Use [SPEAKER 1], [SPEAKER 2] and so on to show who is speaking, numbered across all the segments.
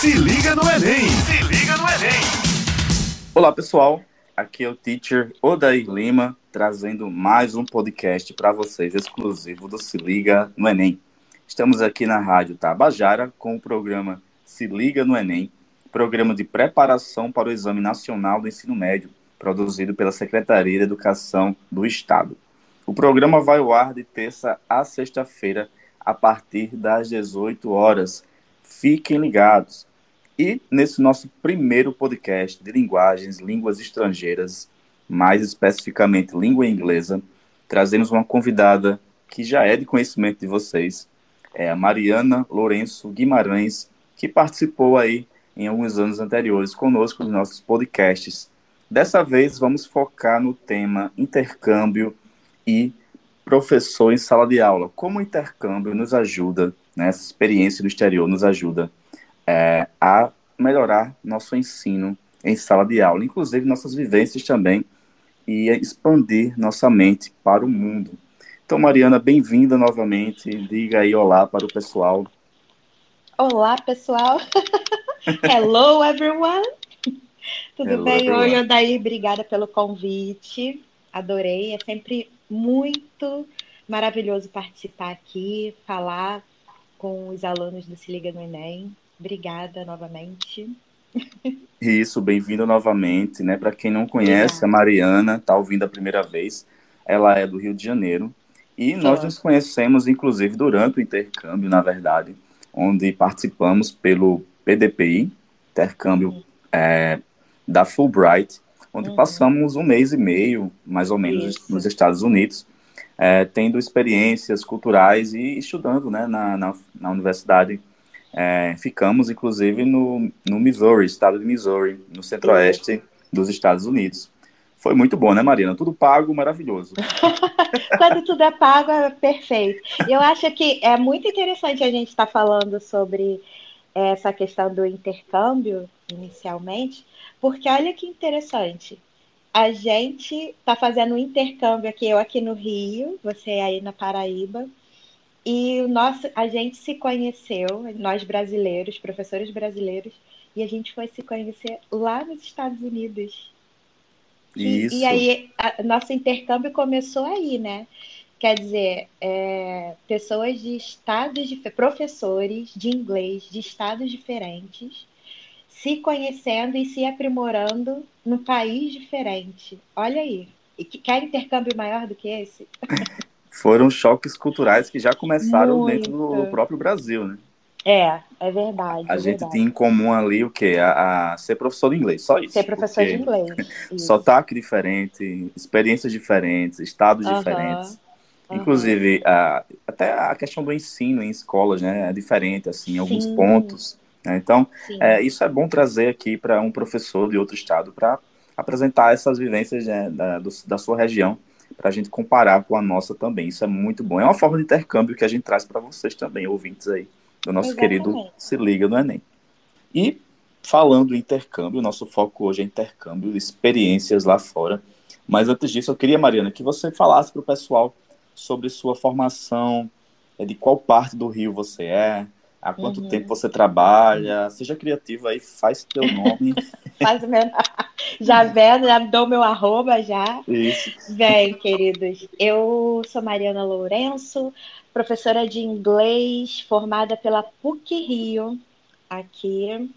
[SPEAKER 1] Se liga no Enem! Se liga no Enem!
[SPEAKER 2] Olá, pessoal. Aqui é o teacher Odair Lima, trazendo mais um podcast para vocês, exclusivo do Se Liga no Enem. Estamos aqui na Rádio Tabajara com o programa Se Liga no Enem, programa de preparação para o Exame Nacional do Ensino Médio, produzido pela Secretaria de Educação do Estado. O programa vai ao ar de terça a sexta-feira, a partir das 18 horas. Fiquem ligados. E nesse nosso primeiro podcast de linguagens, línguas estrangeiras, mais especificamente língua inglesa, trazemos uma convidada que já é de conhecimento de vocês, é a Mariana Lourenço Guimarães, que participou aí em alguns anos anteriores conosco nos nossos podcasts. Dessa vez vamos focar no tema intercâmbio e professor em sala de aula. Como o intercâmbio nos ajuda, né, essa experiência do exterior nos ajuda é, a melhorar nosso ensino em sala de aula, inclusive nossas vivências também, e expandir nossa mente para o mundo. Então, Mariana, bem-vinda novamente. Diga aí olá para o pessoal.
[SPEAKER 3] Olá, pessoal. Hello, everyone. Tudo Hello, bem? Everyone. Oi, Odair, obrigada pelo convite. Adorei. É sempre muito maravilhoso participar aqui, falar com os alunos do Se Liga no Enem. Obrigada novamente.
[SPEAKER 2] Isso, bem-vindo novamente, né? Para quem não conhece, a Mariana está ouvindo a primeira vez. Ela é do Rio de Janeiro e nós nos conhecemos, inclusive, durante o intercâmbio, na verdade, onde participamos pelo PDPI, intercâmbio é, da Fulbright, onde uhum. passamos um mês e meio, mais ou menos, Isso. nos Estados Unidos, é, tendo experiências culturais e estudando né, na, na, na universidade é, ficamos, inclusive, no, no Missouri, estado de Missouri, no centro-oeste dos Estados Unidos. Foi muito bom, né, Marina? Tudo pago, maravilhoso.
[SPEAKER 3] Quando tudo é pago, é perfeito. Eu acho que é muito interessante a gente estar tá falando sobre essa questão do intercâmbio, inicialmente, porque olha que interessante. A gente está fazendo um intercâmbio aqui, eu aqui no Rio, você aí na Paraíba, e o nosso, a gente se conheceu, nós brasileiros, professores brasileiros, e a gente foi se conhecer lá nos Estados Unidos.
[SPEAKER 2] Isso.
[SPEAKER 3] E, e aí, a, nosso intercâmbio começou aí, né? Quer dizer, é, pessoas de estados, de, professores de inglês de estados diferentes, se conhecendo e se aprimorando num país diferente. Olha aí. E que, quer intercâmbio maior do que esse?
[SPEAKER 2] foram choques culturais que já começaram Muito. dentro do, próprio Brasil, né?
[SPEAKER 3] É, é verdade.
[SPEAKER 2] A
[SPEAKER 3] é
[SPEAKER 2] gente
[SPEAKER 3] verdade.
[SPEAKER 2] tem em comum ali o quê? A, a, ser professor de inglês, só isso.
[SPEAKER 3] Ser professor de inglês.
[SPEAKER 2] Sotaque diferente, experiências diferentes, estados uh -huh. diferentes. Inclusive, a, até a questão do ensino em escolas, né, é diferente, assim, em alguns pontos. Né? Então, é, isso é bom trazer aqui para um professor de outro estado para apresentar essas vivências né, da, do, da sua região para a gente comparar com a nossa também. Isso é muito bom. É uma forma de intercâmbio que a gente traz para vocês também, ouvintes aí, do nosso Exatamente. querido Se Liga no Enem. E falando em intercâmbio, nosso foco hoje é intercâmbio, experiências lá fora. Mas antes disso, eu queria, Mariana, que você falasse para o pessoal sobre sua formação, é, de qual parte do Rio você é, há quanto uhum. tempo você trabalha, seja criativa aí, faz teu nome.
[SPEAKER 3] faz o meu Já vendo, já dou meu arroba já.
[SPEAKER 2] Isso.
[SPEAKER 3] Bem, queridos, eu sou Mariana Lourenço, professora de inglês, formada pela PUC Rio, aqui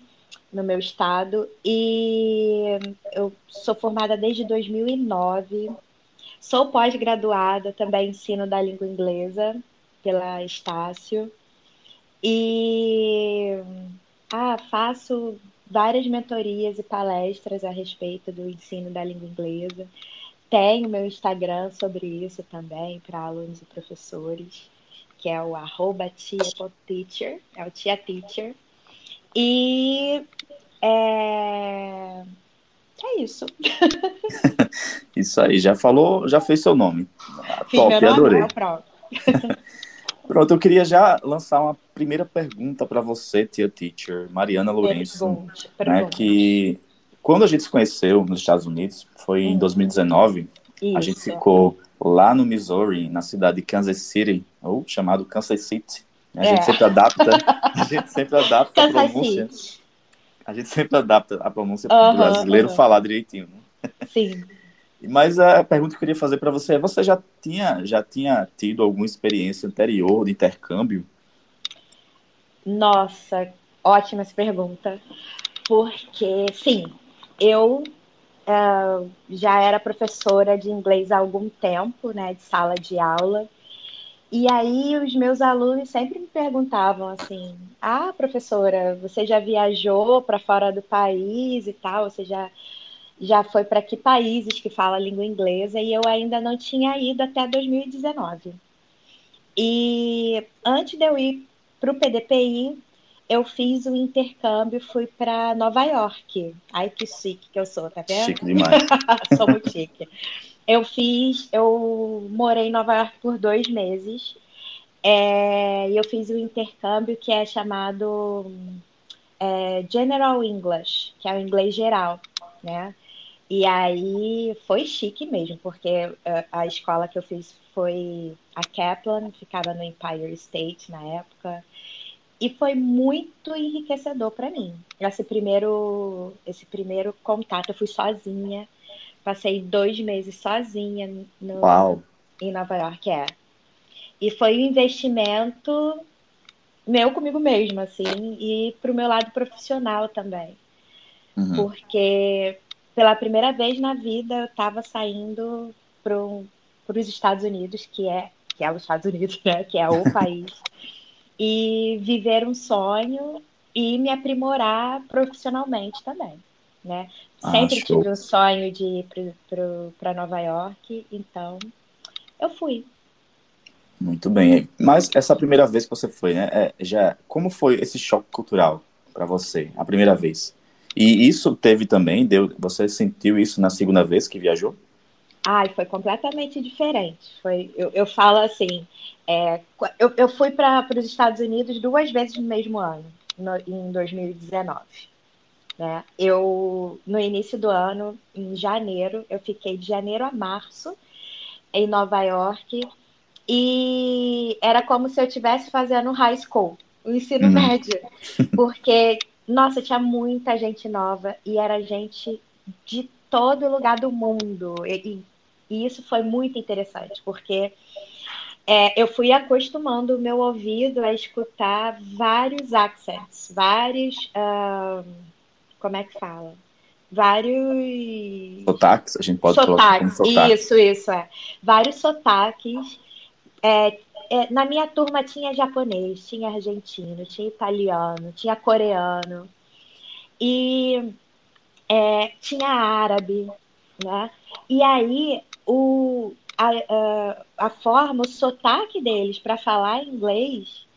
[SPEAKER 3] no meu estado, e eu sou formada desde 2009. Sou pós-graduada, também ensino da língua inglesa pela Estácio. E ah, faço várias mentorias e palestras a respeito do ensino da língua inglesa. Tenho meu Instagram sobre isso também, para alunos e professores, que é o arroba tia.teacher, é o tia teacher. E é, é isso.
[SPEAKER 2] isso aí, já falou, já fez seu nome. Top, adorei. Pronto, eu queria já lançar uma primeira pergunta para você, tia teacher, Mariana Lourenço, pergunte, pergunte. Né, que quando a gente se conheceu nos Estados Unidos, foi em 2019, Isso. a gente ficou lá no Missouri, na cidade de Kansas City, ou chamado Kansas City. A é. gente sempre adapta, a gente sempre adapta a pronúncia. A gente sempre adapta a pronúncia para o brasileiro falar direitinho. Né?
[SPEAKER 3] Sim.
[SPEAKER 2] Mas a pergunta que eu queria fazer para você é: você já tinha, já tinha tido alguma experiência anterior de intercâmbio?
[SPEAKER 3] Nossa, ótima essa pergunta. Porque, sim, eu uh, já era professora de inglês há algum tempo, né, de sala de aula. E aí os meus alunos sempre me perguntavam assim: "Ah, professora, você já viajou para fora do país e tal? Você já já foi para que países que fala língua inglesa?" E eu ainda não tinha ido até 2019. E antes de eu ir para o PDPI, eu fiz um intercâmbio, fui para Nova York. Ai, que chique que eu sou, tá vendo?
[SPEAKER 2] Chique demais.
[SPEAKER 3] sou muito chique. Eu fiz, eu morei em Nova York por dois meses. É, e eu fiz um intercâmbio que é chamado é, General English, que é o inglês geral, né? E aí foi chique mesmo, porque a, a escola que eu fiz foi a Kaplan, ficava no Empire State na época. E foi muito enriquecedor para mim. Esse primeiro, esse primeiro contato, eu fui sozinha. Passei dois meses sozinha no,
[SPEAKER 2] Uau.
[SPEAKER 3] em Nova York, é. E foi um investimento meu comigo mesma, assim, e para o meu lado profissional também. Uhum. Porque pela primeira vez na vida eu estava saindo para os Estados Unidos, que é, que é os Estados Unidos, né? Que é o país e viver um sonho e me aprimorar profissionalmente também, né? Ah, Sempre ah, tive um sonho de ir para Nova York, então eu fui.
[SPEAKER 2] Muito bem. Mas essa primeira vez que você foi, né? É, já como foi esse choque cultural para você, a primeira vez? E isso teve também, deu, você sentiu isso na segunda vez que viajou?
[SPEAKER 3] Ai, foi completamente diferente. Foi, eu, eu falo assim, é, eu, eu fui para os Estados Unidos duas vezes no mesmo ano, no, em 2019. Né? Eu, no início do ano, em janeiro, eu fiquei de janeiro a março em Nova York e era como se eu estivesse fazendo high school, o ensino uhum. médio, porque, nossa, tinha muita gente nova e era gente de todo lugar do mundo. E, e isso foi muito interessante, porque é, eu fui acostumando o meu ouvido a escutar vários accents, vários. Uh, como é que fala? Vários.
[SPEAKER 2] Sotaques, a gente pode
[SPEAKER 3] sotaques. colocar sotaques. Isso, isso, é. Vários sotaques. É, é, na minha turma tinha japonês, tinha argentino, tinha italiano, tinha coreano. E é, tinha árabe, né? E aí o, a, a, a forma, o sotaque deles para falar inglês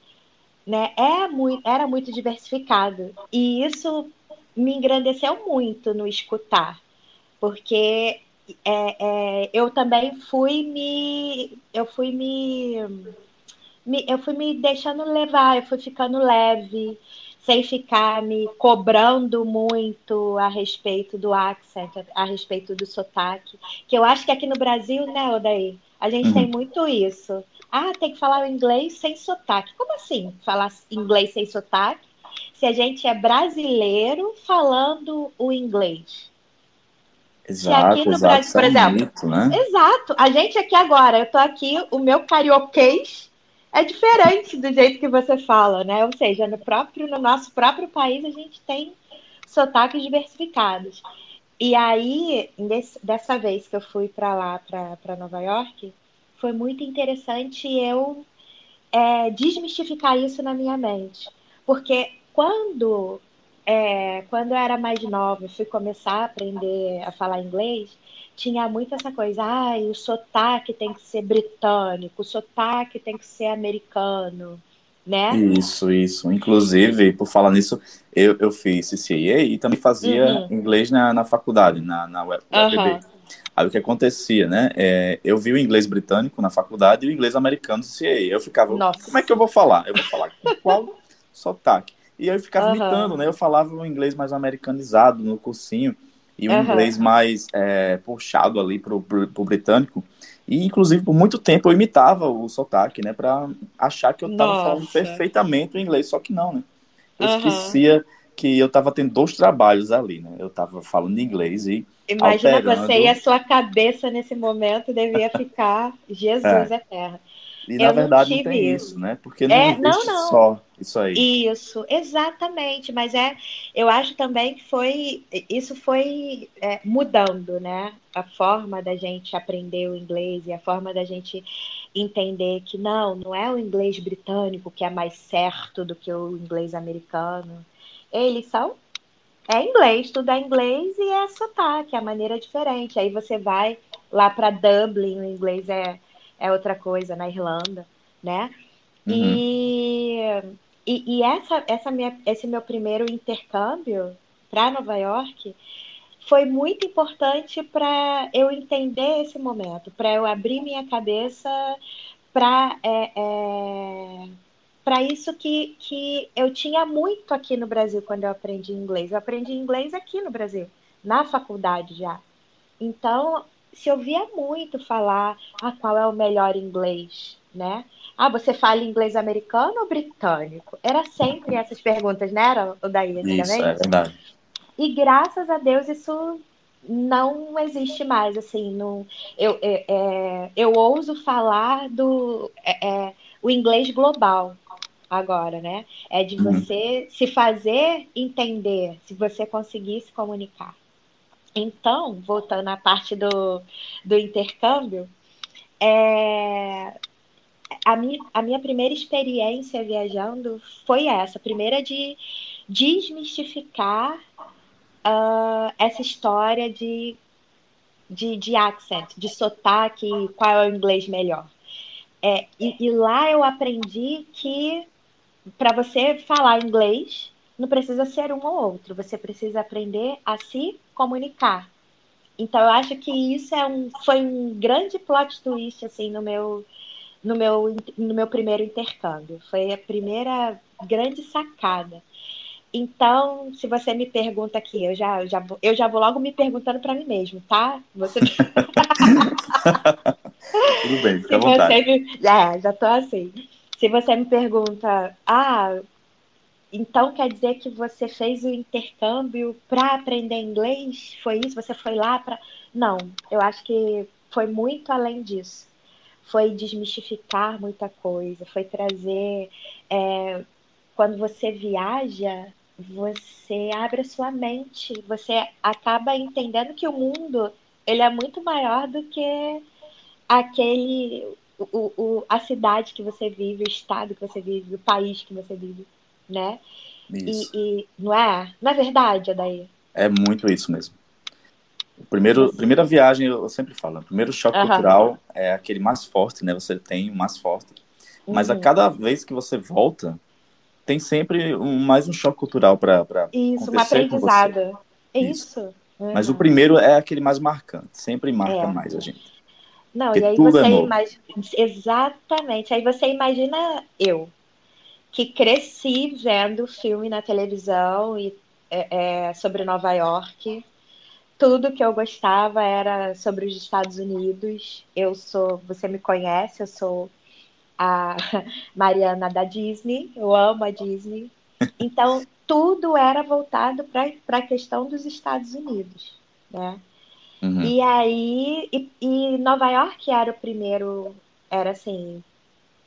[SPEAKER 3] né, é muito, era muito diversificado. E isso me engrandeceu muito no escutar, porque é, é, eu também fui me. Eu fui me, me. Eu fui me deixando levar, eu fui ficando leve sem ficar me cobrando muito a respeito do accent, a respeito do sotaque. Que eu acho que aqui no Brasil, né, Odaí, a gente uhum. tem muito isso. Ah, tem que falar o inglês sem sotaque. Como assim falar inglês sem sotaque? Se a gente é brasileiro falando o inglês.
[SPEAKER 2] Exato, aqui no exato, Brasil, por é exemplo. Mito, né?
[SPEAKER 3] Exato. A gente aqui agora, eu tô aqui, o meu carioquês é diferente do jeito que você fala, né? Ou seja, no próprio, no nosso próprio país a gente tem sotaques diversificados. E aí, dessa vez que eu fui para lá, para Nova York, foi muito interessante eu é, desmistificar isso na minha mente. Porque quando, é, quando eu era mais nova, fui começar a aprender a falar inglês, tinha muito essa coisa, ah, o sotaque tem que ser britânico, o sotaque tem que ser americano, né?
[SPEAKER 2] Isso, isso. Inclusive, por falar nisso, eu, eu fiz CCA e também fazia uhum. inglês na, na faculdade, na, na UFB. Uhum. Aí o que acontecia, né? É, eu vi o inglês britânico na faculdade e o inglês americano no CCA. Eu ficava, Nossa. como é que eu vou falar? Eu vou falar com qual sotaque? E eu ficava uhum. imitando, né? Eu falava um inglês mais americanizado no cursinho e um uhum. inglês mais é, puxado ali pro, pro, pro, britânico. E, inclusive, por muito tempo eu imitava o sotaque, né? Pra achar que eu tava Nossa. falando perfeitamente o inglês, só que não, né? Eu uhum. esquecia que eu estava tendo dois trabalhos ali, né? Eu estava falando inglês e
[SPEAKER 3] Imagina
[SPEAKER 2] alterando.
[SPEAKER 3] você e a sua cabeça nesse momento devia ficar Jesus é, terra.
[SPEAKER 2] E na
[SPEAKER 3] Eu não
[SPEAKER 2] verdade não, tem
[SPEAKER 3] isso.
[SPEAKER 2] isso, né? Porque não
[SPEAKER 3] É,
[SPEAKER 2] existe
[SPEAKER 3] não, não.
[SPEAKER 2] só isso aí.
[SPEAKER 3] Isso, exatamente. Mas é, eu acho também que foi, isso foi é, mudando, né? A forma da gente aprender o inglês e a forma da gente entender que não, não é o inglês britânico que é mais certo do que o inglês americano. Eles são é inglês, tudo é inglês e é sotaque, é maneira diferente. Aí você vai lá para Dublin, o inglês é, é outra coisa, na Irlanda, né?
[SPEAKER 2] Uhum.
[SPEAKER 3] E, e, e essa, essa minha, esse meu primeiro intercâmbio para Nova York foi muito importante para eu entender esse momento, para eu abrir minha cabeça para é, é, para isso que, que eu tinha muito aqui no Brasil quando eu aprendi inglês. Eu aprendi inglês aqui no Brasil, na faculdade já. Então, se ouvia muito falar ah, qual é o melhor inglês, né? Ah, você fala inglês americano ou britânico? Era sempre essas perguntas, né? Era o daí,
[SPEAKER 2] Isso, é verdade.
[SPEAKER 3] E graças a Deus isso não existe mais, assim, não, eu, é, é, eu ouso falar do é, é, o inglês global agora, né? É de
[SPEAKER 2] Uhum.
[SPEAKER 3] você se fazer entender, se você conseguir se comunicar. Então, voltando à parte do, do intercâmbio, é, a, minha, a minha primeira experiência viajando foi essa, primeira de desmistificar ah, essa história de, de, de accent, de sotaque, qual é o inglês melhor. É, e, e lá eu aprendi que para você falar inglês, não precisa ser um ou outro, você precisa aprender a se comunicar. Então eu acho que isso é um, foi um grande plot twist assim no meu no meu no meu primeiro intercâmbio. Foi a primeira grande sacada. Então, se você me pergunta aqui, eu já, já vou- eu já vou logo me perguntando para mim mesmo, tá? Você,
[SPEAKER 2] Tudo bem, fica
[SPEAKER 3] se
[SPEAKER 2] à vontade.
[SPEAKER 3] você me, é, já tô assim. Se você me pergunta, ah, então quer dizer que você fez o intercâmbio para aprender inglês? Foi isso? Você foi lá para? Não, eu acho que foi muito além disso. Foi desmistificar muita coisa, foi trazer. é, quando você viaja, você abre a sua mente, você acaba entendendo que o mundo ele é muito maior do que aquele o, o, a cidade que você vive, o estado que você vive, o país que você vive, né?
[SPEAKER 2] Isso.
[SPEAKER 3] E, e não é? Não é verdade, Adair?
[SPEAKER 2] É muito isso mesmo. O primeiro, primeira viagem, eu sempre falo, o primeiro choque
[SPEAKER 3] Aham.
[SPEAKER 2] cultural é aquele mais forte, né? Você tem o mais forte. Mas a
[SPEAKER 3] Uhum.
[SPEAKER 2] cada vez que você volta, tem sempre um, mais um choque cultural para
[SPEAKER 3] Isso, um
[SPEAKER 2] você.
[SPEAKER 3] aprendizado. É
[SPEAKER 2] Isso.
[SPEAKER 3] isso.
[SPEAKER 2] Mas o
[SPEAKER 3] Uhum.
[SPEAKER 2] primeiro é aquele mais marcante, sempre marca
[SPEAKER 3] É.
[SPEAKER 2] mais a gente.
[SPEAKER 3] Não,
[SPEAKER 2] Porque
[SPEAKER 3] e aí
[SPEAKER 2] é
[SPEAKER 3] você
[SPEAKER 2] novo.
[SPEAKER 3] imagina. Exatamente. Aí você imagina eu, que cresci vendo filme na televisão e, é, é, sobre Nova York. Tudo que eu gostava era sobre os Estados Unidos. Eu sou, você me conhece, eu sou a Mariana da Disney, eu amo a Disney. Então, tudo era voltado para a questão dos Estados Unidos, né?
[SPEAKER 2] Uhum.
[SPEAKER 3] E aí, e, e Nova York era o primeiro, era assim,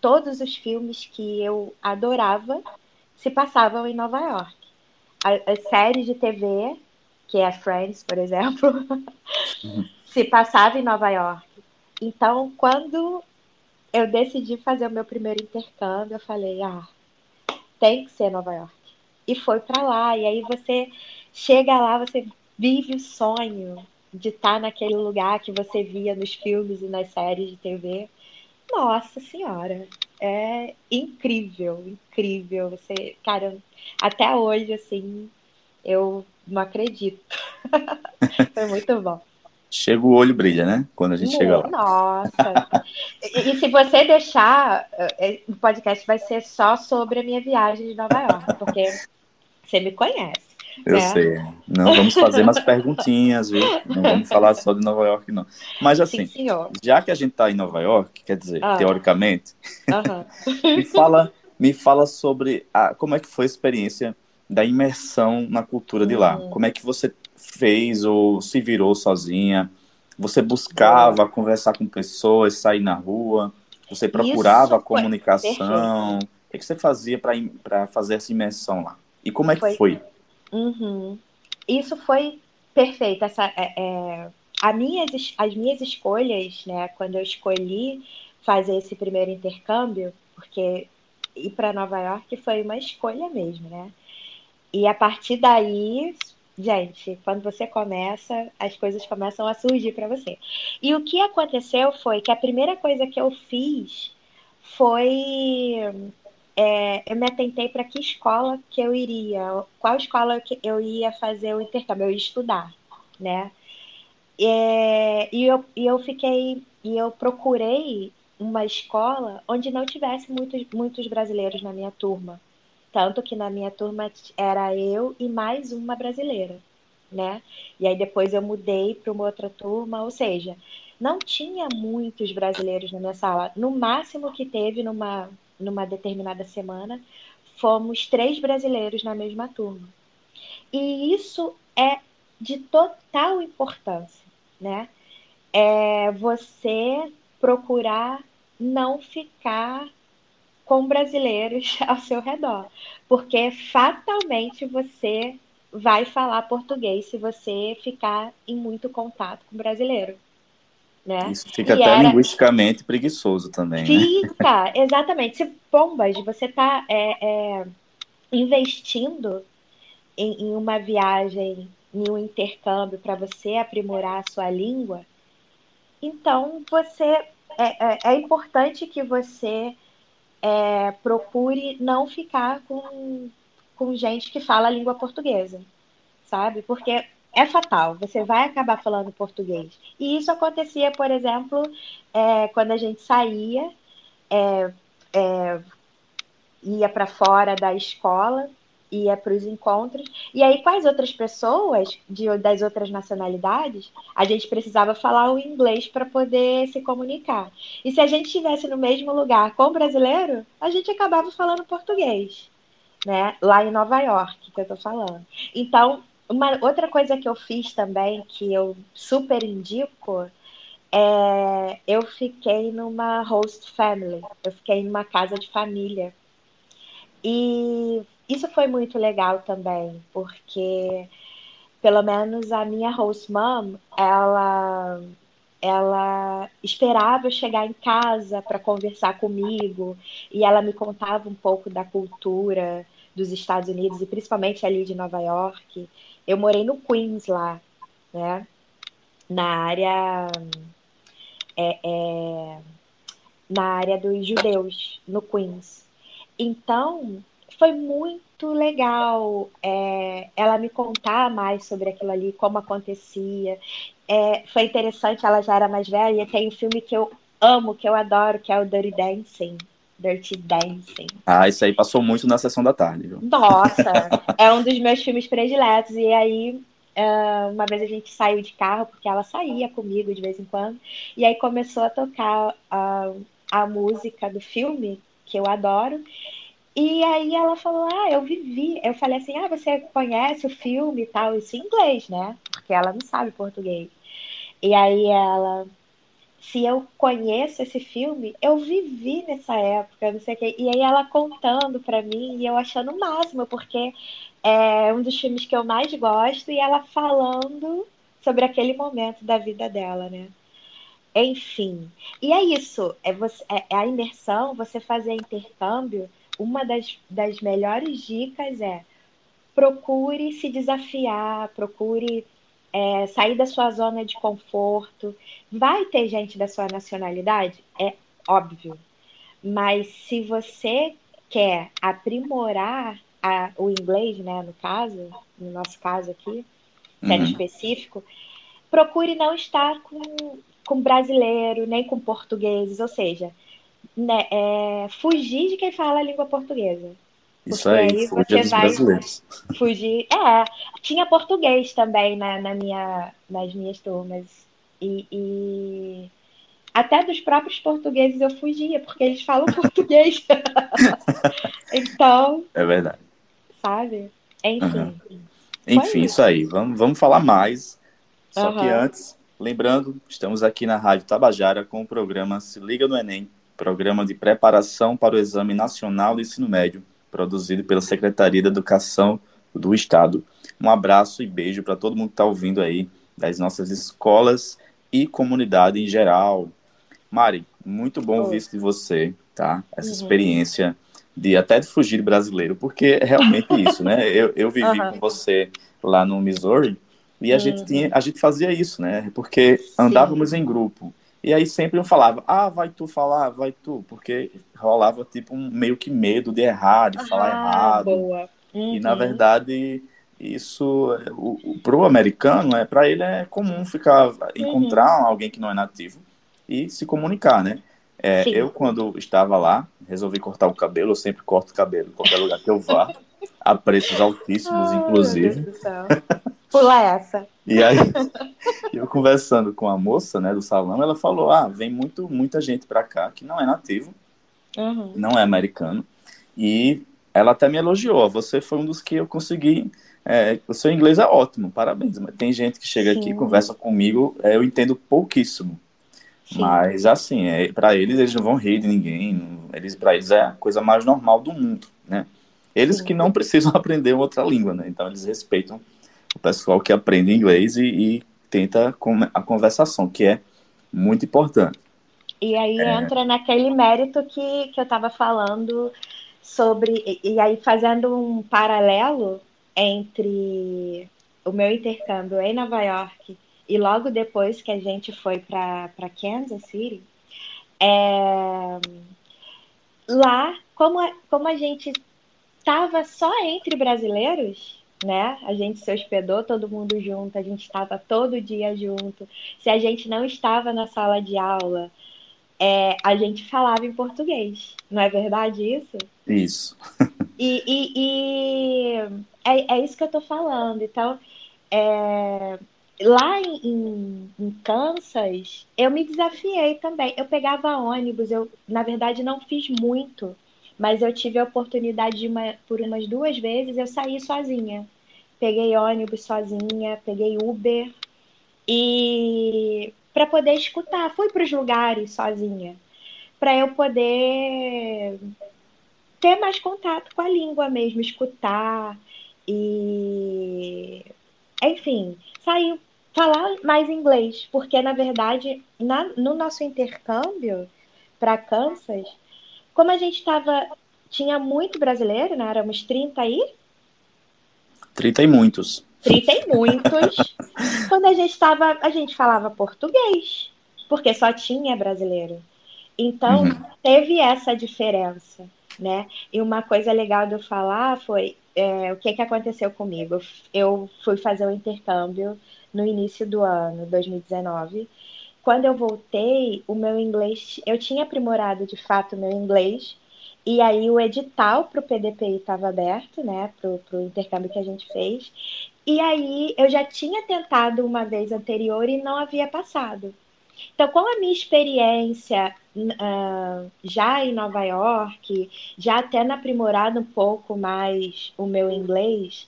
[SPEAKER 3] todos os filmes que eu adorava se passavam em Nova York. A- As séries de TV, que é Friends, por exemplo, se passava em Nova York. Então, quando eu decidi fazer o meu primeiro intercâmbio, eu falei, ah, tem que ser Nova York. E foi para lá. E aí você chega lá, você vive o sonho de estar naquele lugar que você via nos filmes e nas séries de TV. Nossa Senhora, é incrível, incrível. Você, cara, até hoje, assim, eu não acredito. Foi muito bom.
[SPEAKER 2] Chega o olho brilha, né? Quando a gente chega lá.
[SPEAKER 3] Nossa. E, e se você deixar, eh, o podcast vai ser só sobre a minha viagem de Nova York, porque você me conhece.
[SPEAKER 2] Eu
[SPEAKER 3] né?
[SPEAKER 2] sei. Não vamos fazer umas perguntinhas, viu? Não vamos falar só de Nova York, não. Mas
[SPEAKER 3] Sim,
[SPEAKER 2] assim,
[SPEAKER 3] senhor.
[SPEAKER 2] já que a gente está em Nova York, quer dizer,
[SPEAKER 3] Ah.
[SPEAKER 2] teoricamente, me fala, me fala sobre a, como é que foi a experiência da imersão na cultura de lá.
[SPEAKER 3] Uhum.
[SPEAKER 2] Como é que você fez ou se virou sozinha? Você buscava conversar com pessoas, sair na rua? Você procurava
[SPEAKER 3] Isso
[SPEAKER 2] comunicação? O que, você fazia para fazer essa imersão lá? E como é que
[SPEAKER 3] Foi.
[SPEAKER 2] foi?
[SPEAKER 3] Uhum. Isso foi perfeito. Essa, é, é, a minhas, as minhas escolhas, né, quando eu escolhi fazer esse primeiro intercâmbio, porque ir para Nova York foi uma escolha mesmo, né? E a partir daí, gente, quando você começa, as coisas começam a surgir para você. E o que aconteceu foi que a primeira coisa que eu fiz foi é, eu me atentei para que escola que eu iria, qual escola que eu ia fazer o intercâmbio, eu ia estudar, né? É, e, eu, e eu fiquei, e eu procurei uma escola onde não tivesse muitos, muitos brasileiros na minha turma. Tanto que na minha turma era eu e mais uma brasileira, né? E aí depois eu mudei para uma outra turma, ou seja, não tinha muitos brasileiros na minha sala. No máximo que teve numa, numa determinada semana, fomos três brasileiros na mesma turma. E isso é de total importância, né? É você procurar não ficar com brasileiros ao seu redor, porque fatalmente você vai falar português se você ficar em muito contato com brasileiro, né?
[SPEAKER 2] Isso fica
[SPEAKER 3] E
[SPEAKER 2] até
[SPEAKER 3] era-
[SPEAKER 2] linguisticamente preguiçoso também, né?
[SPEAKER 3] Fica, exatamente. Se bombas, você está investindo em, em uma viagem, em um intercâmbio para você aprimorar a sua língua, então você é, é, é importante que você é, procure não ficar com, com gente que fala a língua portuguesa, sabe? Porque é fatal, você vai acabar falando português. E isso acontecia, por exemplo, é, quando a gente saía, é, é, ia para fora da escola, ia para os encontros, e aí com as outras pessoas de, das outras nacionalidades, a gente precisava falar o inglês para poder se comunicar. E se a gente estivesse no mesmo lugar com o brasileiro, a gente acabava falando português, né? Lá em Nova York, que eu tô falando. Então, uma outra coisa que eu fiz também, que eu super indico, é eu fiquei numa host family, eu fiquei numa casa de família. E isso foi muito legal também, porque pelo menos a minha host mom, ela ela esperava eu chegar em casa para conversar comigo e ela me contava um pouco da cultura dos Estados Unidos e principalmente ali de Nova York. Eu morei no Queens lá, né? Na área é, é, na área dos judeus, no Queens. Então, foi muito legal é, ela me contar mais sobre aquilo ali, como acontecia. É, foi interessante, ela já era mais velha, tem um filme que eu amo, que eu adoro, que é o Dirty Dancing. Dirty Dancing.
[SPEAKER 2] Ah, isso aí passou muito na sessão da tarde, viu?
[SPEAKER 3] Nossa, é um dos meus filmes prediletos. E aí, ah, uma vez a gente saiu de carro, porque ela saía comigo de vez em quando, e aí começou a tocar ah, a música do filme, que eu adoro. E aí ela falou: Ah, eu vivi. Eu falei assim: Ah, você conhece o filme e tal? Isso em inglês, né? Porque ela não sabe português. E aí ela. Se eu conheço esse filme, eu vivi nessa época, não sei o quê. E aí ela contando pra mim e eu achando o máximo, porque é um dos filmes que eu mais gosto e ela falando sobre aquele momento da vida dela, né? Enfim. E é isso, é, você, é, é a imersão, você fazer intercâmbio uma das, das melhores dicas é procure se desafiar, procure é, sair da sua zona de conforto. Vai ter gente da sua nacionalidade? É óbvio. Mas se você quer aprimorar a, o inglês, né, no caso, no nosso caso aqui, sendo
[SPEAKER 2] Uhum.
[SPEAKER 3] específico, procure não estar com, com brasileiro, nem com portugueses, ou seja, né, é, fugir de quem fala a língua portuguesa.
[SPEAKER 2] Isso aí,
[SPEAKER 3] aí
[SPEAKER 2] dos
[SPEAKER 3] vai-
[SPEAKER 2] brasileiros.
[SPEAKER 3] Fugir. É, tinha português também na, na minha, nas minhas turmas. E, e até dos próprios portugueses eu fugia, porque eles falam português. então,
[SPEAKER 2] É verdade.
[SPEAKER 3] sabe? Enfim. Uhum.
[SPEAKER 2] Enfim, isso aí. Vamos, vamos falar mais. Só uhum. que antes, lembrando, estamos aqui na Rádio Tabajara com o programa Se Liga no Enem, programa de preparação para o Exame Nacional do Ensino Médio, produzido pela Secretaria de Educação do Estado. Um abraço e beijo para todo mundo que está ouvindo aí, das nossas escolas e comunidade em geral. Mari, muito bom ouvir isso de você, tá? Essa uhum. experiência de até de fugir brasileiro, porque é realmente isso, né? Eu, eu vivi uhum. com você lá no Missouri e a uhum. gente tinha, a gente fazia isso, né? Porque andávamos Sim. em grupo. E aí sempre eu falava, ah, vai tu falar, vai tu, porque rolava tipo um meio que medo de errar, de falar errado. Uhum. E na verdade isso o, pro americano é para ele é comum ficar encontrar uhum. alguém que não é nativo e se comunicar, né? É, eu, quando estava lá, resolvi cortar o cabelo, eu sempre corto o cabelo em qualquer lugar que eu vá, a preços altíssimos, Ai, inclusive.
[SPEAKER 3] Pula essa.
[SPEAKER 2] E aí, eu conversando com a moça, né, do salão, ela falou: ah, vem muito, muita gente para cá que não é nativo, uhum. não é americano, e ela até me elogiou: você foi um dos que eu consegui. É, o seu inglês é ótimo, parabéns. Mas tem gente que chega Sim. aqui, conversa comigo, é, eu entendo pouquíssimo. Sim. Mas assim, é, para eles eles não vão rir de ninguém, eles para eles é a coisa mais normal do mundo, né? Eles Sim. que não precisam aprender outra língua, né? Então eles respeitam o pessoal que aprende inglês e, e tenta a conversação, que é muito importante.
[SPEAKER 3] E aí é... entra naquele mérito que, que eu estava falando sobre, e, e aí fazendo um paralelo entre o meu intercâmbio em Nova York e logo depois que a gente foi para Kansas City, é, lá, como como a gente estava só entre brasileiros, né? A gente se hospedou todo mundo junto, a gente estava todo dia junto. Se a gente não estava na sala de aula, é, a gente falava em português. Não é verdade isso?
[SPEAKER 2] Isso.
[SPEAKER 3] e, e, e é, é, isso que eu estou falando. Então, é, lá em, em, em, Kansas, eu me desafiei também. Eu pegava ônibus, eu, na verdade, não fiz muito, mas eu tive a oportunidade de, uma, por umas duas vezes, eu saí sozinha. Peguei ônibus sozinha, peguei Uber, e para poder escutar, fui para os lugares sozinha, para eu poder ter mais contato com a língua mesmo, escutar e enfim, sair falar mais inglês, porque na verdade, na, no nosso intercâmbio para Kansas, como a gente estava, tinha muito brasileiro, né? Éramos 30 aí?
[SPEAKER 2] 30 e muitos.
[SPEAKER 3] 30 e muitos. quando a gente estava, a gente falava português, porque só tinha brasileiro. Então, uhum. teve essa diferença, né? E uma coisa legal de eu falar foi é, o que, que aconteceu comigo. Eu fui fazer o um intercâmbio no início do ano, 2019. Quando eu voltei, o meu inglês, eu tinha aprimorado de fato o meu inglês, e aí o edital para o PDPI estava aberto, né, para o intercâmbio que a gente fez, e aí eu já tinha tentado uma vez anterior e não havia passado. Então, com a minha experiência uh, já em Nova York, já até aprimorado um pouco mais o meu inglês,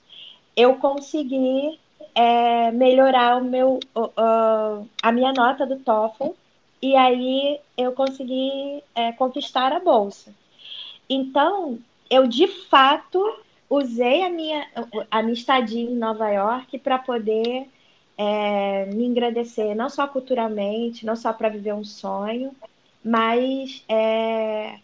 [SPEAKER 3] eu consegui é, melhorar o meu, uh, a minha nota do TOEFL e aí eu consegui é, conquistar a bolsa. Então, eu de fato usei a minha, a minha estadia em Nova York para poder é, me engrandecer, não só culturalmente, não só para viver um sonho, mas é,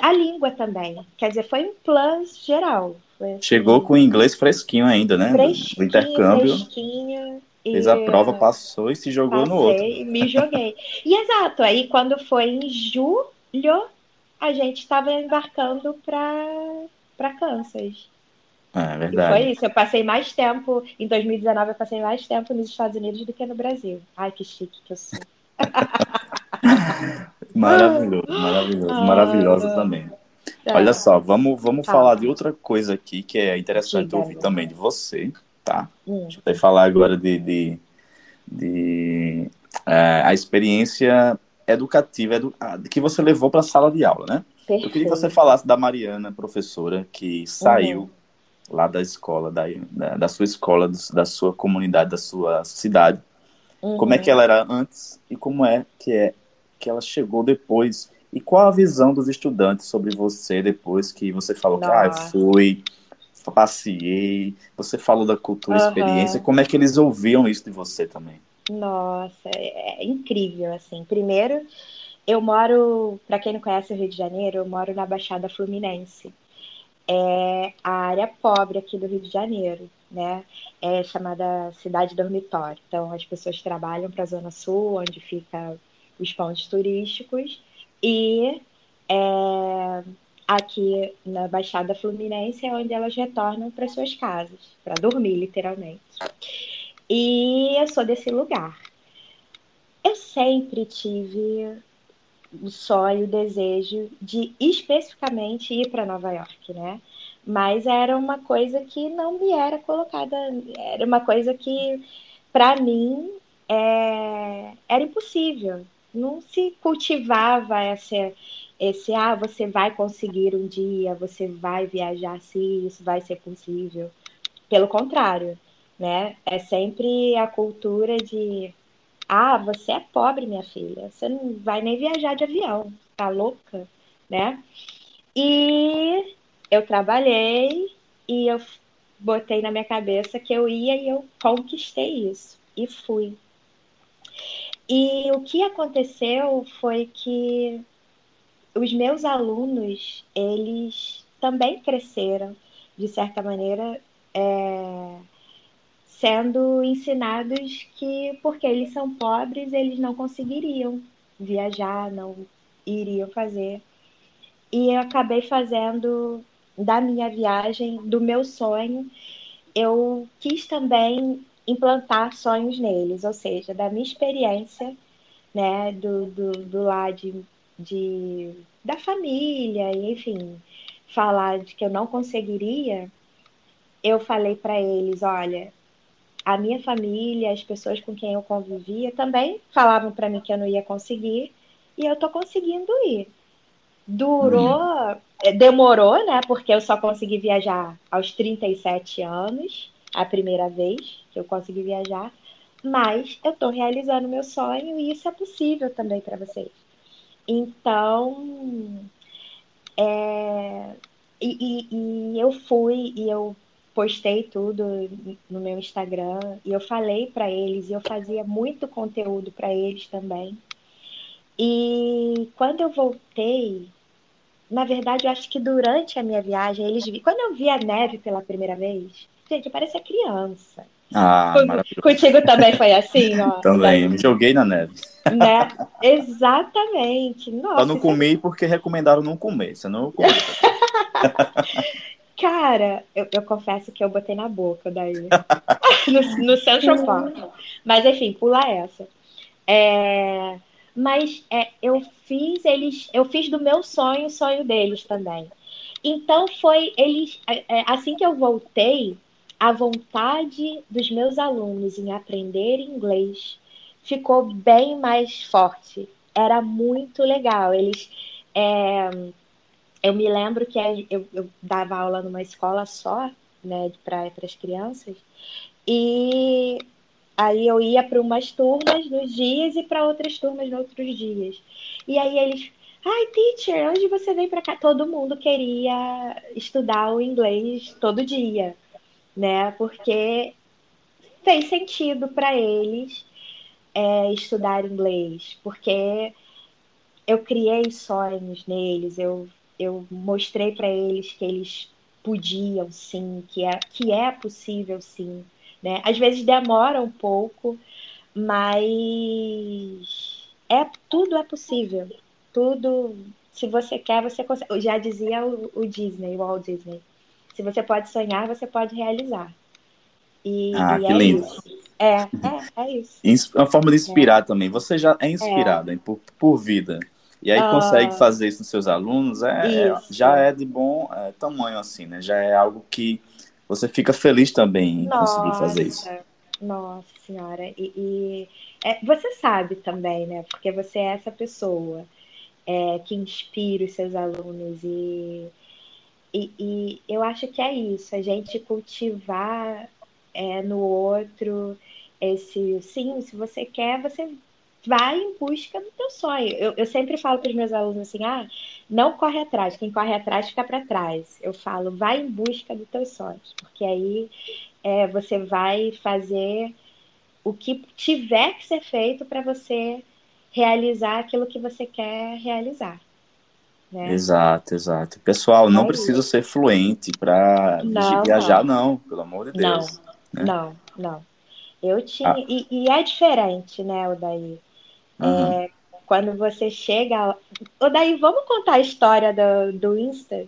[SPEAKER 3] a língua também. Quer dizer, foi um plus geral.
[SPEAKER 2] Assim, Chegou com o inglês fresquinho ainda, né?
[SPEAKER 3] Fresquinho, o intercâmbio. Fresquinho.
[SPEAKER 2] Fez a prova, passou e se jogou
[SPEAKER 3] passei,
[SPEAKER 2] no outro.
[SPEAKER 3] Me joguei. e exato, aí quando foi em julho, a gente estava embarcando para Kansas.
[SPEAKER 2] É verdade.
[SPEAKER 3] E foi isso. Eu passei mais tempo, em 2019, eu passei mais tempo nos Estados Unidos do que no Brasil. Ai, que chique que eu sou.
[SPEAKER 2] maravilhoso, maravilhoso. Ah, maravilhosa também. É. Olha só, vamos, vamos falar de outra coisa aqui que é interessante Diga, ouvir também de você, tá? Hum. Deixa eu falar agora de, de, de é, a experiência educativa edu, que você levou para a sala de aula, né? Perfeito. Eu queria que você falasse da Mariana, professora, que saiu uhum. lá da escola, da, da, da sua escola, da sua comunidade, da sua cidade. Uhum. Como é que ela era antes e como é que é que ela chegou depois? E qual a visão dos estudantes sobre você depois que você falou que ah, eu fui, passei, você falou da cultura, uhum. experiência, como é que eles ouviam isso de você também?
[SPEAKER 3] Nossa, é, é incrível, assim. Primeiro, eu moro, para quem não conhece o Rio de Janeiro, eu moro na Baixada Fluminense. É a área pobre aqui do Rio de Janeiro, né? É chamada cidade dormitório. Então, as pessoas trabalham para a Zona Sul, onde fica os pontos turísticos, e é, aqui na Baixada Fluminense é onde elas retornam para suas casas, para dormir, literalmente. E eu sou desse lugar. Eu sempre tive o sonho, o desejo de especificamente ir para Nova York, né? Mas era uma coisa que não me era colocada, era uma coisa que para mim é, era impossível. Não se cultivava essa, esse ah, você vai conseguir um dia, você vai viajar se isso vai ser possível. Pelo contrário, né? É sempre a cultura de ah, você é pobre, minha filha. Você não vai nem viajar de avião. Tá louca, né? E eu trabalhei e eu botei na minha cabeça que eu ia e eu conquistei isso e fui. E o que aconteceu foi que os meus alunos, eles também cresceram, de certa maneira, é, sendo ensinados que, porque eles são pobres, eles não conseguiriam viajar, não iriam fazer. E eu acabei fazendo da minha viagem, do meu sonho, eu quis também implantar sonhos neles, ou seja, da minha experiência, né, do, do, do lado de, de, da família, enfim, falar de que eu não conseguiria, eu falei para eles, olha, a minha família, as pessoas com quem eu convivia também falavam para mim que eu não ia conseguir e eu tô conseguindo ir. Durou, hum. demorou, né? Porque eu só consegui viajar aos 37 anos, a primeira vez que eu consegui viajar, mas eu tô realizando meu sonho e isso é possível também para vocês. Então, é, e, e, e eu fui e eu postei tudo no meu Instagram e eu falei para eles e eu fazia muito conteúdo para eles também. E quando eu voltei, na verdade, eu acho que durante a minha viagem, eles quando eu vi a neve pela primeira vez, gente, parecia criança.
[SPEAKER 2] Ah,
[SPEAKER 3] Contigo também foi assim, ó.
[SPEAKER 2] também, eu me joguei na neve.
[SPEAKER 3] Né? Exatamente. Nossa,
[SPEAKER 2] eu não comi é... porque recomendaram não comer, senão eu comi.
[SPEAKER 3] Cara, eu, eu, confesso que eu botei na boca daí. no, no Central Park. Mas enfim, pula essa. É, mas é, eu fiz eles, eu fiz do meu sonho o sonho deles também. Então foi eles, é, é, assim que eu voltei, a vontade dos meus alunos em aprender inglês ficou bem mais forte. Era muito legal. Eles é, eu me lembro que eu, eu dava aula numa escola só, né, para as crianças, e aí eu ia para umas turmas nos dias e para outras turmas nos outros dias. E aí eles, ai, teacher, onde você vem para cá? Todo mundo queria estudar o inglês todo dia, né? Porque fez sentido para eles é, estudar inglês, porque eu criei sonhos neles, eu eu mostrei para eles que eles podiam sim, que é, que é possível sim. Né? Às vezes demora um pouco, mas é tudo é possível. Tudo, se você quer, você consegue. Eu já dizia o, o Disney, o Walt Disney. Se você pode sonhar, você pode realizar. E,
[SPEAKER 2] ah,
[SPEAKER 3] e
[SPEAKER 2] que é lindo.
[SPEAKER 3] Isso. É, é, é isso.
[SPEAKER 2] Uma forma de inspirar é. também. Você já é inspirada é. por, por vida. E aí ah, consegue fazer isso nos seus alunos, é, é já é de bom é, tamanho, assim, né? Já é algo que você fica feliz também em nossa, conseguir fazer isso.
[SPEAKER 3] Nossa senhora, e, e é, você sabe também, né? Porque você é essa pessoa é, que inspira os seus alunos e e, e, eu acho que é isso, a gente cultivar é, no outro esse sim, se você quer, você vai em busca do teu sonho. Eu, eu sempre falo para os meus alunos assim, ah, não corre atrás, quem corre atrás fica para trás. Eu falo, vai em busca dos teus sonhos, porque aí é, você vai fazer o que tiver que ser feito para você realizar aquilo que você quer realizar.
[SPEAKER 2] Né? Exato, exato. Pessoal, não é precisa ser fluente para viajar, não. não. pelo amor de Deus.
[SPEAKER 3] Não, né? não, não. Eu tinha. Ah. E, e, é diferente, né, o daí. Uhum. É, quando você chega. O daí, vamos contar a história do, do Insta?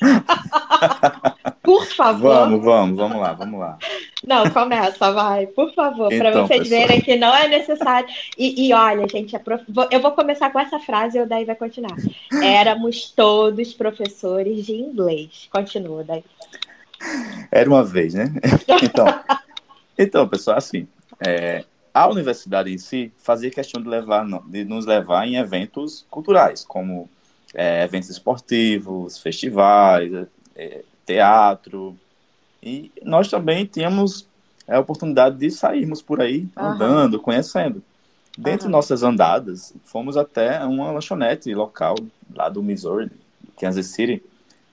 [SPEAKER 3] Por favor.
[SPEAKER 2] Vamos, vamos, vamos lá, vamos lá.
[SPEAKER 3] Não, começa, vai, por favor, então, para vocês pessoal. verem que não é necessário. E, e olha, gente, prof... eu vou começar com essa frase e o daí vai continuar. Éramos todos professores de inglês. Continua, daí.
[SPEAKER 2] Era uma vez, né? Então, então pessoal, assim, é, a universidade em si fazia questão de, levar, de nos levar em eventos culturais, como é, eventos esportivos, festivais, é, teatro. E nós também tínhamos a oportunidade de sairmos por aí, uhum. andando, conhecendo. Dentre uhum. nossas andadas, fomos até uma lanchonete local lá do Missouri, Kansas City,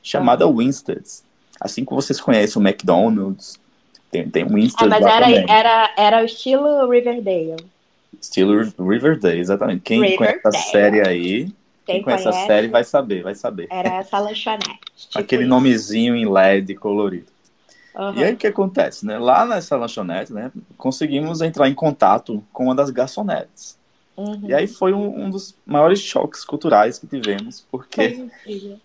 [SPEAKER 2] chamada uhum. Winstead's. Assim como vocês conhecem o McDonald's, tem, tem Winstead's
[SPEAKER 3] ah, mas era, era, era o estilo Riverdale.
[SPEAKER 2] Estilo Riverdale, exatamente. Quem Riverdale. conhece a série aí, quem, conhece, conhece, a série vai saber, vai saber.
[SPEAKER 3] Era essa lanchonete.
[SPEAKER 2] Tipo Aquele isso. nomezinho em LED colorido. Uhum. E aí o que acontece, né? Lá nessa lanchonete, né, conseguimos entrar em contato com uma das garçonetes. Uhum. E aí foi um, um, dos maiores choques culturais que tivemos, porque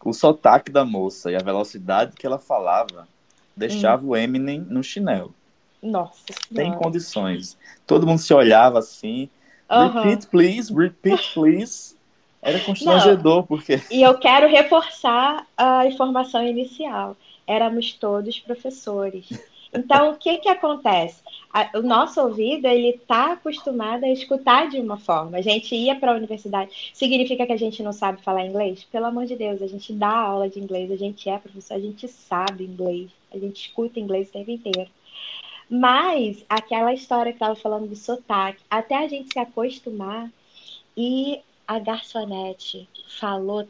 [SPEAKER 2] o sotaque da moça e a velocidade que ela falava deixava uhum. o Eminem no chinelo.
[SPEAKER 3] Nossa.
[SPEAKER 2] Tem condições. Todo mundo se olhava assim. Repeat, please, repeat, please. Era constrangedor, Não. porque.
[SPEAKER 3] E eu quero reforçar a informação inicial. Éramos todos professores. Então, o que, que acontece? o nosso ouvido ele está acostumado a escutar de uma forma. A gente ia para a universidade. Significa que a gente não sabe falar inglês? Pelo amor de Deus, a gente dá aula de inglês, a gente é professor, a gente sabe inglês, a gente escuta inglês o tempo inteiro. Mas aquela história que estava falando do sotaque, até a gente se acostumar e a garçonete falou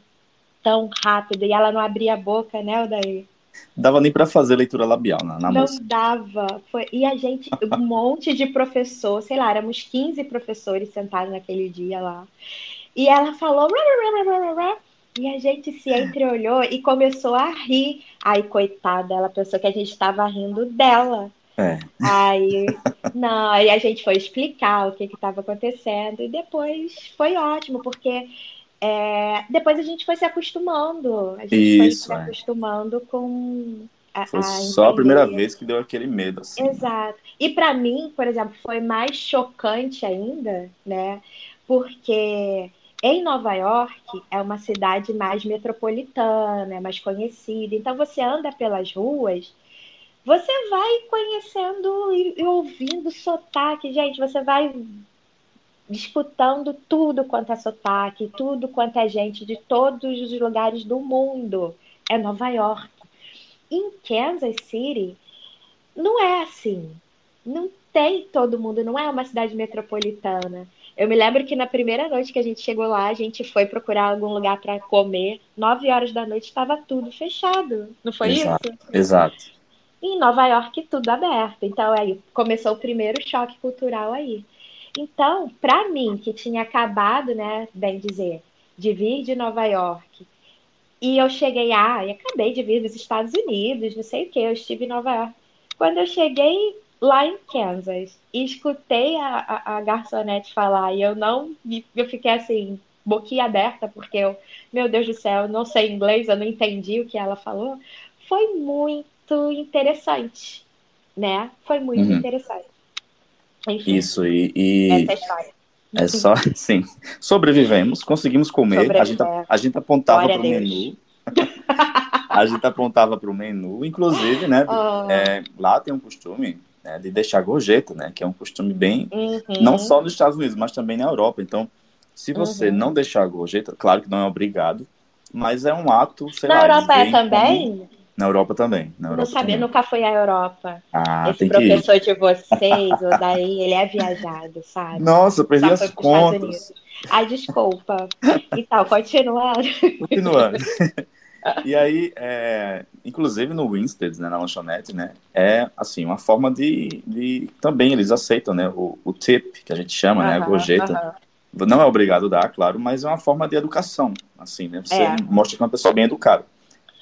[SPEAKER 3] tão rápido e ela não abria a boca, né, Odair?
[SPEAKER 2] Dava nem para fazer leitura labial na, na
[SPEAKER 3] Não dava. Foi... E a gente, um monte de professor, sei lá, éramos 15 professores sentados naquele dia lá. E ela falou. E a gente se entreolhou e começou a rir. Aí, coitada, ela pensou que a gente estava rindo dela.
[SPEAKER 2] É.
[SPEAKER 3] Aí, não, aí a gente foi explicar o que estava acontecendo e depois foi ótimo, porque é, depois a gente foi se acostumando. A gente Isso, foi se é. acostumando com.
[SPEAKER 2] A, foi a só a primeira vez que deu aquele medo. Assim,
[SPEAKER 3] né? Exato. E para mim, por exemplo, foi mais chocante ainda, né? Porque em Nova York é uma cidade mais metropolitana, é mais conhecida. Então você anda pelas ruas você vai conhecendo e, e ouvindo sotaque, gente, você vai disputando tudo quanto é sotaque, tudo quanto é gente de todos os lugares do mundo. É Nova York. Em Kansas City, não é assim. Não tem todo mundo, não é uma cidade metropolitana. Eu me lembro que na primeira noite que a gente chegou lá, a gente foi procurar algum lugar para comer. Nove horas da noite estava tudo fechado. Não foi
[SPEAKER 2] exato,
[SPEAKER 3] isso?
[SPEAKER 2] Exato
[SPEAKER 3] em Nova York tudo aberto. Então aí começou o primeiro choque cultural aí. Então, para mim, que tinha acabado, né, bem dizer, de vir de Nova York, e eu cheguei, ah, e acabei de vir dos Estados Unidos, não sei o que, eu estive em Nova York. Quando eu cheguei lá em Kansas e escutei a, a, a garçonete falar, e eu não, eu fiquei assim, boquiaberta, porque eu, meu Deus do céu, eu não sei inglês, eu não entendi o que ela falou, foi muito interessante, né? Foi muito uhum. interessante.
[SPEAKER 2] Enfim, Isso, e, e... É, é só, sim. Sobrevivemos, conseguimos comer. A gente, a gente apontava para o menu. a gente apontava para o menu. Inclusive, né? Oh. É, lá tem um costume né, de deixar gorjeta, né? Que é um costume bem. Uhum. Não só nos Estados Unidos, mas também na Europa. Então, se você uhum. não deixar gorjeta, claro que não é obrigado, mas é um ato, sei
[SPEAKER 3] Na
[SPEAKER 2] lá.
[SPEAKER 3] Europa é
[SPEAKER 2] como-
[SPEAKER 3] também?
[SPEAKER 2] Na Europa também. Na
[SPEAKER 3] Não
[SPEAKER 2] Europa
[SPEAKER 3] sabia,
[SPEAKER 2] também.
[SPEAKER 3] nunca fui à Europa.
[SPEAKER 2] Ah,
[SPEAKER 3] Esse
[SPEAKER 2] que ir.
[SPEAKER 3] professor de vocês, o daí, ele é viajado, sabe?
[SPEAKER 2] Nossa, eu perdi
[SPEAKER 3] Só
[SPEAKER 2] as contas.
[SPEAKER 3] Ai, desculpa. Então, continuando.
[SPEAKER 2] Continuando. e aí, é, inclusive no Winstead, né, na lanchonete, né, é assim, uma forma de, de também eles aceitam, né, o, o tip, que a gente chama, né, a gorjeta. Não é obrigado a dar, claro, mas é uma forma de educação, assim, né, você
[SPEAKER 3] É.
[SPEAKER 2] mostra que é uma pessoa bem educada.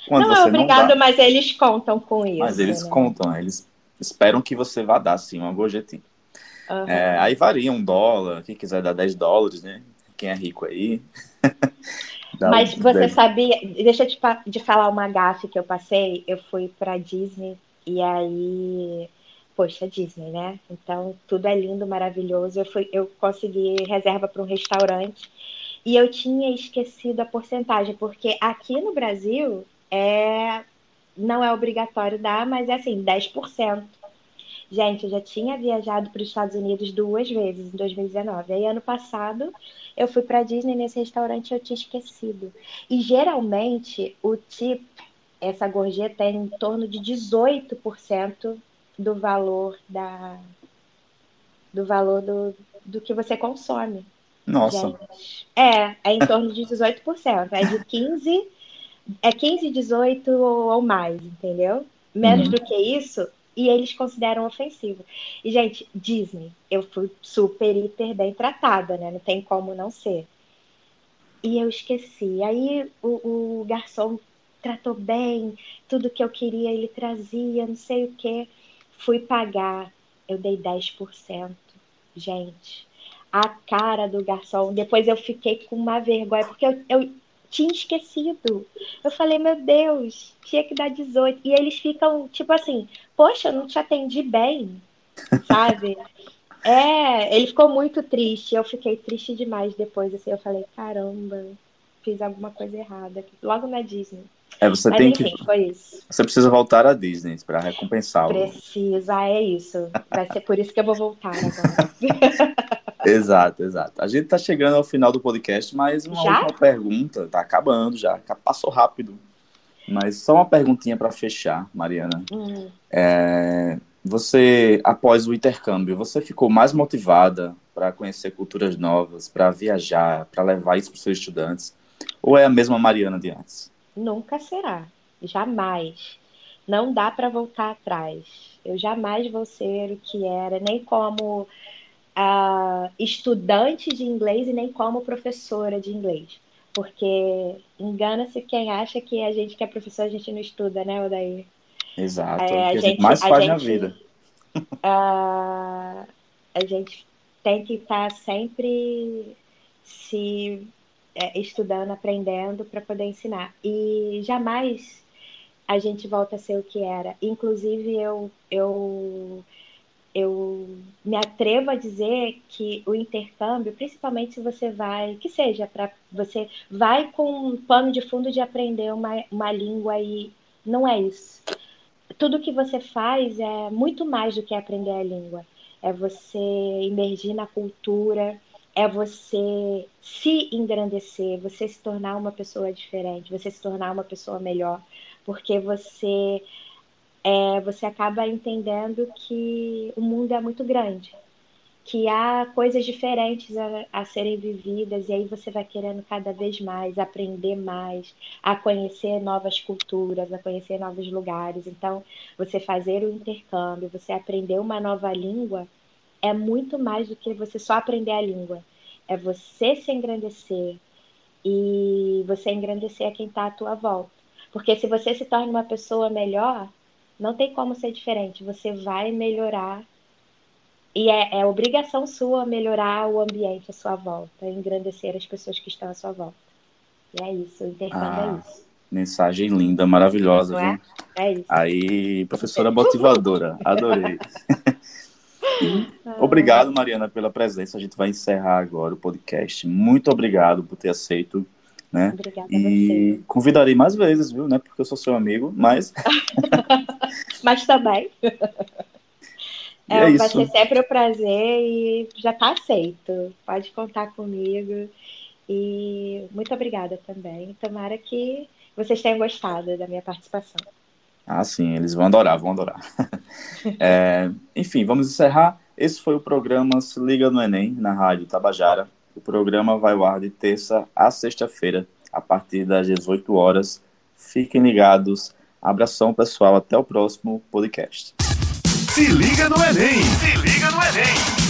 [SPEAKER 2] Quando
[SPEAKER 3] Não
[SPEAKER 2] você
[SPEAKER 3] obrigado,
[SPEAKER 2] não dá,
[SPEAKER 3] mas eles contam com isso.
[SPEAKER 2] mas eles
[SPEAKER 3] né?
[SPEAKER 2] contam, eles esperam que você vá dar, sim, uma gorjetinha.
[SPEAKER 3] Aham.
[SPEAKER 2] É, aí varia um dólar, quem quiser dar 10 dólares, né, quem é rico aí.
[SPEAKER 3] Mas você
[SPEAKER 2] 10.
[SPEAKER 3] sabia, deixa eu te de falar uma gafe que eu passei. Eu fui pra Disney e aí, poxa, Disney, né? Então tudo é lindo, maravilhoso. Eu fui, eu consegui reserva para um restaurante e eu tinha esquecido a porcentagem, porque aqui no Brasil é não é obrigatório dar, mas é assim, 10%. Gente, eu já tinha viajado para os Estados Unidos duas vezes em 2019. Aí ano passado eu fui para Disney nesse restaurante e eu tinha esquecido. E geralmente o tip, essa gorjeta é em torno de 18% do valor da do valor do, do que você consome.
[SPEAKER 2] Nossa,
[SPEAKER 3] Gente. É, é em torno de 18%. É de 15, é 15, 18 ou, ou mais, entendeu? Menos
[SPEAKER 2] Uhum.
[SPEAKER 3] do que isso, e eles consideram ofensivo. E, gente, Disney, eu fui super, hiper bem tratada, né? Não tem como não ser. E eu esqueci. Aí o, o garçom tratou bem, tudo que eu queria ele trazia, não sei o quê. Fui pagar, eu dei 10%. Gente, a cara do garçom. Depois eu fiquei com uma vergonha, porque eu, eu tinha esquecido. Eu falei, meu Deus, tinha que dar 18. E eles ficam, tipo assim, poxa, eu não te atendi bem, sabe? É, ele ficou muito triste. Eu fiquei triste demais depois, assim. Eu falei, caramba, fiz alguma coisa errada. Logo na Disney.
[SPEAKER 2] é, você
[SPEAKER 3] Mas
[SPEAKER 2] tem
[SPEAKER 3] enfim,
[SPEAKER 2] que.
[SPEAKER 3] foi isso.
[SPEAKER 2] Você precisa voltar à Disney para recompensá-lo.
[SPEAKER 3] Precisa, é isso. Vai ser por isso que eu vou voltar agora.
[SPEAKER 2] Exato, exato. A gente tá chegando ao final do podcast, mas uma
[SPEAKER 3] Já?
[SPEAKER 2] última pergunta, tá acabando já, passou rápido. Mas só uma perguntinha para fechar, Mariana.
[SPEAKER 3] Hum.
[SPEAKER 2] É, você, após o intercâmbio, você ficou mais motivada para conhecer culturas novas, para viajar, para levar isso para os seus estudantes? Ou é a mesma Mariana de antes?
[SPEAKER 3] Nunca será. Jamais. Não dá para voltar atrás. Eu jamais vou ser o que era, nem como ah, estudante de inglês e nem como professora de inglês. Porque engana-se quem acha que a gente que é professor, a gente não estuda, né, Odair?
[SPEAKER 2] Exato,
[SPEAKER 3] É,
[SPEAKER 2] é
[SPEAKER 3] a
[SPEAKER 2] a gente
[SPEAKER 3] gente-
[SPEAKER 2] mais
[SPEAKER 3] a
[SPEAKER 2] faz na
[SPEAKER 3] gente-
[SPEAKER 2] vida.
[SPEAKER 3] Ah, a gente tem que estar sempre se é, estudando, aprendendo para poder ensinar. E jamais a gente volta a ser o que era. Inclusive, eu, eu, eu me atrevo a dizer que o intercâmbio, principalmente se você vai, que seja para você vai com um pano de fundo de aprender uma, uma língua e não é isso. Tudo que você faz é muito mais do que aprender a língua. É você imergir na cultura, é você se engrandecer, você se tornar uma pessoa diferente, você se tornar uma pessoa melhor, porque você é, você acaba entendendo que o mundo é muito grande, que há coisas diferentes a, a serem vividas, e aí você vai querendo cada vez mais aprender mais, a conhecer novas culturas, a conhecer novos lugares. Então, você fazer o intercâmbio, você aprender uma nova língua, é muito mais do que você só aprender a língua. É você se engrandecer e você engrandecer a quem está à tua volta. Porque se você se torna uma pessoa melhor, não tem como ser diferente. Você vai melhorar. E é, é obrigação sua melhorar o ambiente à sua volta, engrandecer as pessoas que estão à sua volta. E é isso, o intercâmbio
[SPEAKER 2] Ah,
[SPEAKER 3] é isso.
[SPEAKER 2] Mensagem linda, maravilhosa,
[SPEAKER 3] Não
[SPEAKER 2] viu?
[SPEAKER 3] é? É isso.
[SPEAKER 2] Aí, professora motivadora, adorei. Obrigado, Mariana, pela presença. A gente vai encerrar agora o podcast. Muito obrigado por ter aceito, né?
[SPEAKER 3] Obrigada
[SPEAKER 2] E convidarei mais vezes, viu? Né? Porque eu sou seu amigo, mas
[SPEAKER 3] Mas também.
[SPEAKER 2] é,
[SPEAKER 3] É, vai ser sempre um prazer e já está aceito. Pode contar comigo. E muito obrigada também. Tomara que vocês tenham gostado da minha participação.
[SPEAKER 2] Ah, sim, eles vão adorar, vão adorar. é, enfim, vamos encerrar. Esse foi o programa Se Liga no Enem, na Rádio Tabajara. O programa vai ao ar de terça a sexta-feira, a partir das 18 horas. Fiquem ligados. Abração, pessoal. Até o próximo podcast.
[SPEAKER 1] Se liga no Enem! Se liga no Enem!